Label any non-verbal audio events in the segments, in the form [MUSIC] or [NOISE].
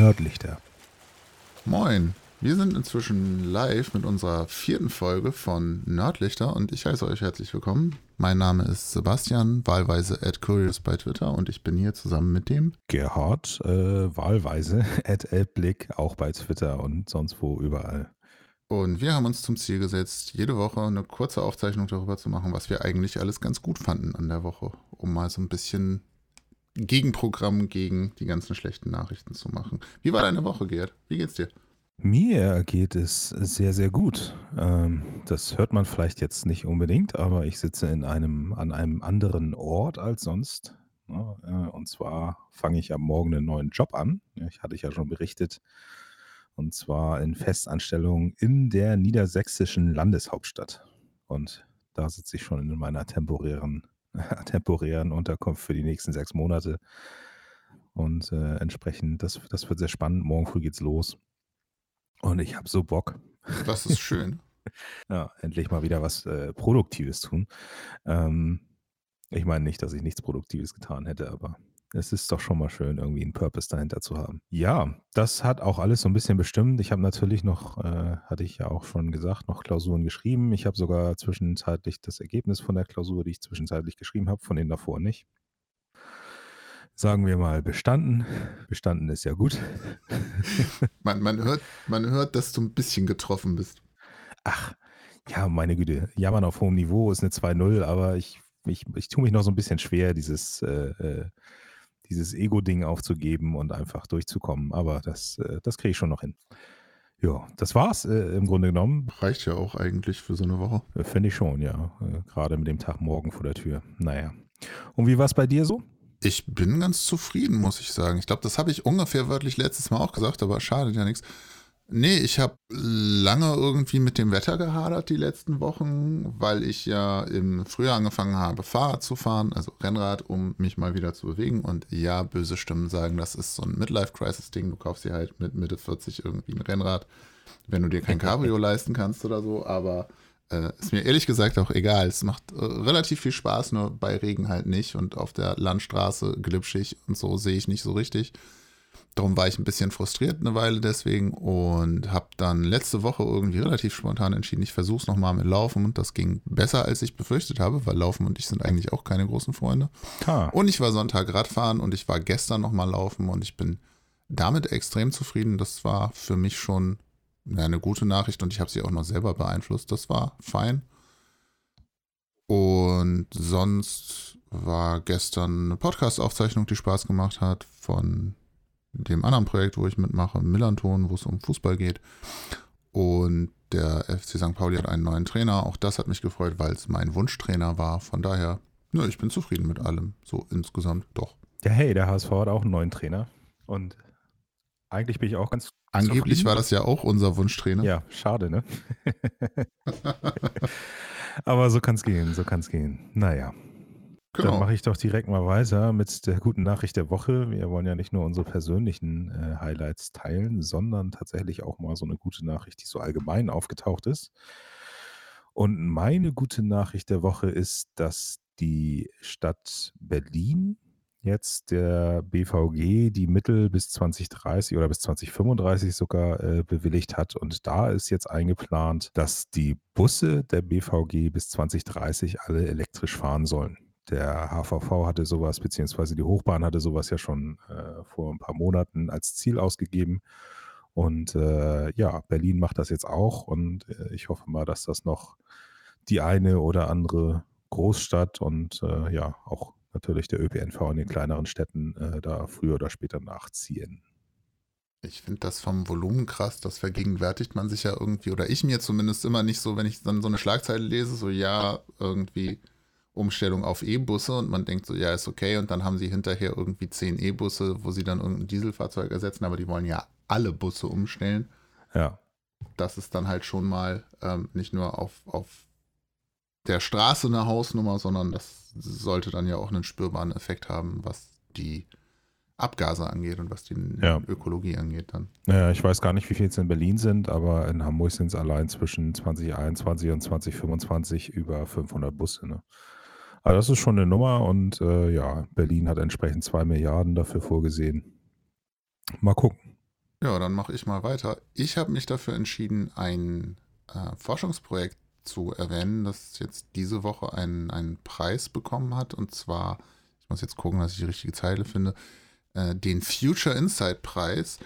Nördlichter. Moin, wir sind inzwischen live mit unserer vierten Folge von Nördlichter und ich heiße euch herzlich willkommen. Mein Name ist Sebastian, wahlweise at Curious bei Twitter und ich bin hier zusammen mit dem Gerhard, äh, wahlweise [LAUGHS] at Elblick, auch bei Twitter und sonst wo überall. Und wir haben uns zum Ziel gesetzt, jede Woche eine kurze Aufzeichnung darüber zu machen, was wir eigentlich alles ganz gut fanden an der Woche, um mal so ein bisschen Gegenprogramm gegen die ganzen schlechten Nachrichten zu machen. Wie war deine Woche, Gerd? Wie geht's dir? Mir geht es sehr, sehr gut. Ähm, das hört man vielleicht jetzt nicht unbedingt, aber ich sitze in einem, an einem anderen Ort als sonst. Äh, und zwar fange ich am Morgen einen neuen Job an. Ich hatte ja schon berichtet, und zwar in Festanstellung in der niedersächsischen Landeshauptstadt. Und da sitze ich schon in meiner temporären, [LAUGHS] temporären Unterkunft für die nächsten sechs Monate. Und äh, entsprechend, das, das wird sehr spannend. Morgen früh geht's los. Und ich habe so Bock. Das ist schön. [LAUGHS] ja, endlich mal wieder was äh, Produktives tun. Ähm, ich meine nicht, dass ich nichts Produktives getan hätte, aber es ist doch schon mal schön, irgendwie einen Purpose dahinter zu haben. Ja, das hat auch alles so ein bisschen bestimmt. Ich habe natürlich noch, äh, hatte ich ja auch schon gesagt, noch Klausuren geschrieben. Ich habe sogar zwischenzeitlich das Ergebnis von der Klausur, die ich zwischenzeitlich geschrieben habe, von denen davor nicht. Sagen wir mal bestanden. Bestanden ist ja gut. [LAUGHS] man, man, hört, man hört, dass du ein bisschen getroffen bist. Ach, ja, meine Güte. Jammern auf hohem Niveau ist eine 2-0, aber ich, ich, ich tue mich noch so ein bisschen schwer, dieses äh, äh dieses Ego-Ding aufzugeben und einfach durchzukommen. Aber das, äh, das kriege ich schon noch hin. Ja, das war's äh, im Grunde genommen. Reicht ja auch eigentlich für so eine Woche. Äh, finde ich schon, ja. Äh, gerade mit dem Tag morgen vor der Tür. Naja. Und wie war es bei dir so? Ich bin ganz zufrieden, muss ich sagen. Ich glaube, das habe ich ungefähr wörtlich letztes Mal auch gesagt, aber schadet ja nichts. Nee, ich habe lange irgendwie mit dem Wetter gehadert die letzten Wochen, weil ich ja im Frühjahr angefangen habe, Fahrrad zu fahren, also Rennrad, um mich mal wieder zu bewegen. Und ja, böse Stimmen sagen, das ist so ein Midlife-Crisis-Ding. Du kaufst dir halt mit Mitte 40 irgendwie ein Rennrad, wenn du dir kein Cabrio [LAUGHS] leisten kannst oder so. Aber äh, ist mir ehrlich gesagt auch egal. Es macht äh, relativ viel Spaß, nur bei Regen halt nicht. Und auf der Landstraße glitschig und so sehe ich nicht so richtig. Darum war ich ein bisschen frustriert eine Weile deswegen und habe dann letzte Woche irgendwie relativ spontan entschieden, ich versuche es nochmal mit Laufen und das ging besser, als ich befürchtet habe, weil Laufen und ich sind eigentlich auch keine großen Freunde. Ha. Und ich war Sonntag Radfahren und ich war gestern nochmal laufen und ich bin damit extrem zufrieden. Das war für mich schon eine gute Nachricht und ich habe sie auch noch selber beeinflusst. Das war fein. Und sonst war gestern eine Podcast-Aufzeichnung, die Spaß gemacht hat, von dem anderen Projekt, wo ich mitmache, Millanton, wo es um Fußball geht. Und der FC St. Pauli hat einen neuen Trainer. Auch das hat mich gefreut, weil es mein Wunschtrainer war. Von daher, ja, ich bin zufrieden mit allem. So insgesamt doch. Ja, hey, der HSV hat auch einen neuen Trainer. Und eigentlich bin ich auch ganz. Angeblich zufrieden. war das ja auch unser Wunschtrainer. Ja, schade, ne? [LAUGHS] Aber so kann es gehen, so kann es gehen. Naja, Genau. Dann mache ich doch direkt mal weiter mit der guten Nachricht der Woche. Wir wollen ja nicht nur unsere persönlichen äh, Highlights teilen, sondern tatsächlich auch mal so eine gute Nachricht, die so allgemein aufgetaucht ist. Und meine gute Nachricht der Woche ist, dass die Stadt Berlin jetzt der BVG die Mittel bis 2030 oder bis 2035 sogar äh, bewilligt hat. Und da ist jetzt eingeplant, dass die Busse der BVG bis 2030 alle elektrisch fahren sollen der HVV hatte sowas, beziehungsweise die Hochbahn hatte sowas ja schon äh, vor ein paar Monaten als Ziel ausgegeben. Und äh, ja, Berlin macht das jetzt auch und äh, ich hoffe mal, dass das noch die eine oder andere Großstadt und äh, ja, auch natürlich der ÖPNV in den kleineren Städten äh, da früher oder später nachziehen. Ich finde das vom Volumen krass, das vergegenwärtigt man sich ja irgendwie, oder ich mir zumindest immer nicht so, wenn ich dann so eine Schlagzeile lese, so ja, irgendwie Umstellung auf E-Busse und man denkt so, ja, ist okay. Und dann haben sie hinterher irgendwie zehn E-Busse, wo sie dann irgendein Dieselfahrzeug ersetzen, aber die wollen ja alle Busse umstellen. Ja. Das ist dann halt schon mal ähm, nicht nur auf, auf der Straße eine Hausnummer, sondern das sollte dann ja auch einen spürbaren Effekt haben, was die Abgase angeht und was die ja. Ökologie angeht dann. Naja, ich weiß gar nicht, wie viel es in Berlin sind, aber in Hamburg sind es allein zwischen 2021 und 2025 über 500 Busse. Ne? Also das ist schon eine Nummer und äh, ja, Berlin hat entsprechend zwei Milliarden dafür vorgesehen. Mal gucken. Ja, dann mache ich mal weiter. Ich habe mich dafür entschieden, ein äh, Forschungsprojekt zu erwähnen, das jetzt diese Woche einen, einen Preis bekommen hat. Und zwar, ich muss jetzt gucken, dass ich die richtige Zeile finde, äh, den Future Insight Preis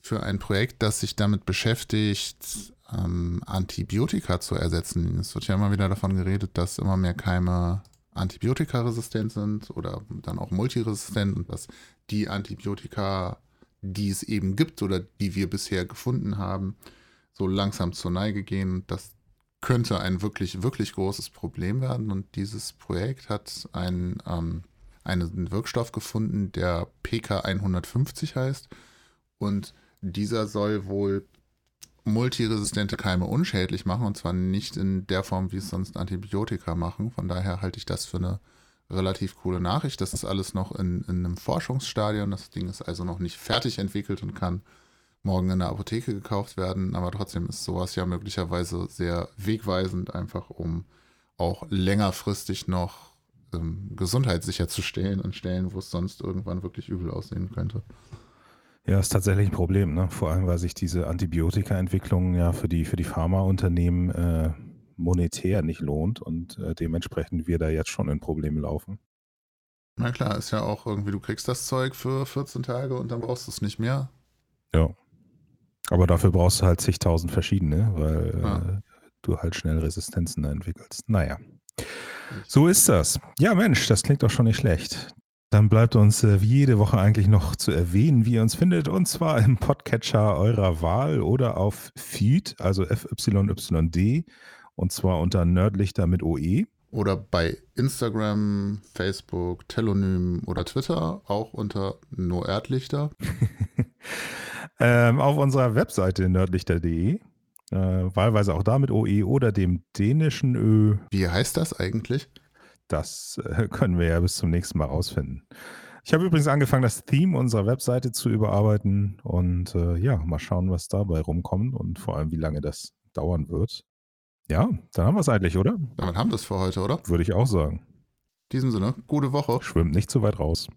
für ein Projekt, das sich damit beschäftigt, ähm, Antibiotika zu ersetzen. Es wird ja immer wieder davon geredet, dass immer mehr Keime antibiotikaresistent sind oder dann auch multiresistent und dass die Antibiotika, die es eben gibt oder die wir bisher gefunden haben, so langsam zur Neige gehen. Das könnte ein wirklich, wirklich großes Problem werden. Und dieses Projekt hat ein, ähm, einen Wirkstoff gefunden, der PK150 heißt. Und dieser soll wohl multiresistente Keime unschädlich machen und zwar nicht in der Form, wie es sonst Antibiotika machen. Von daher halte ich das für eine relativ coole Nachricht. Das ist alles noch in, in einem Forschungsstadion. Das Ding ist also noch nicht fertig entwickelt und kann morgen in der Apotheke gekauft werden. Aber trotzdem ist sowas ja möglicherweise sehr wegweisend, einfach um auch längerfristig noch ähm, Gesundheit sicherzustellen an Stellen, wo es sonst irgendwann wirklich übel aussehen könnte. Ja, ist tatsächlich ein Problem, ne? Vor allem, weil sich diese Antibiotika-Entwicklung ja für die, für die Pharmaunternehmen äh, monetär nicht lohnt und äh, dementsprechend wir da jetzt schon in Probleme laufen. Na klar, ist ja auch irgendwie, du kriegst das Zeug für 14 Tage und dann brauchst du es nicht mehr. Ja. Aber dafür brauchst du halt zigtausend verschiedene, weil ja. äh, du halt schnell Resistenzen entwickelst. Naja. So ist das. Ja, Mensch, das klingt doch schon nicht schlecht. Dann bleibt uns äh, wie jede Woche eigentlich noch zu erwähnen, wie ihr uns findet, und zwar im Podcatcher eurer Wahl oder auf Feed, also FYYD, und zwar unter Nerdlichter mit OE. Oder bei Instagram, Facebook, Telonym oder Twitter, auch unter No Erdlichter. [LAUGHS] ähm, auf unserer Webseite nerdlichter.de, äh, wahlweise auch da mit OE oder dem dänischen Ö. Wie heißt das eigentlich? Das äh, [LAUGHS] können wir ja bis zum nächsten Mal rausfinden. Ich habe übrigens angefangen, das Theme unserer Webseite zu überarbeiten und äh, ja, mal schauen, was dabei rumkommt und vor allem, wie lange das dauern wird. Ja, dann haben wir es eigentlich, oder? Dann haben wir es für heute, oder? Würde ich auch sagen. In diesem Sinne, gute Woche. Schwimmt nicht zu weit raus.